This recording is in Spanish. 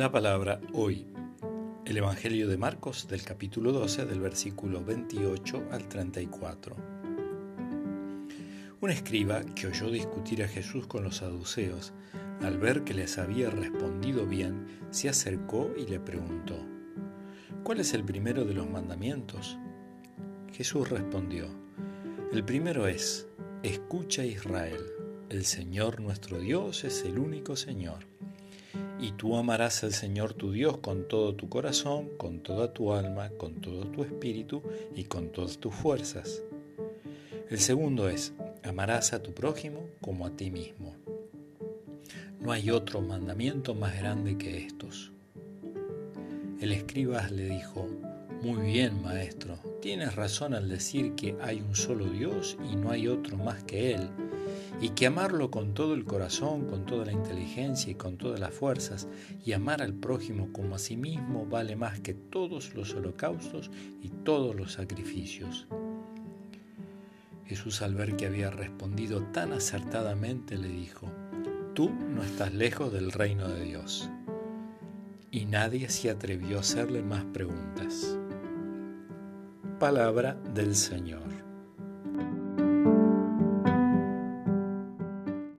La palabra hoy. El Evangelio de Marcos del capítulo 12 del versículo 28 al 34. Un escriba que oyó discutir a Jesús con los saduceos, al ver que les había respondido bien, se acercó y le preguntó, ¿cuál es el primero de los mandamientos? Jesús respondió, el primero es, escucha Israel, el Señor nuestro Dios es el único Señor y tú amarás al Señor tu Dios con todo tu corazón, con toda tu alma, con todo tu espíritu y con todas tus fuerzas. El segundo es, amarás a tu prójimo como a ti mismo. No hay otro mandamiento más grande que estos. El escriba le dijo, muy bien, maestro, tienes razón al decir que hay un solo Dios y no hay otro más que Él y que amarlo con todo el corazón, con toda la inteligencia y con todas las fuerzas, y amar al prójimo como a sí mismo vale más que todos los holocaustos y todos los sacrificios. Jesús al ver que había respondido tan acertadamente le dijo, Tú no estás lejos del reino de Dios. Y nadie se atrevió a hacerle más preguntas. Palabra del Señor.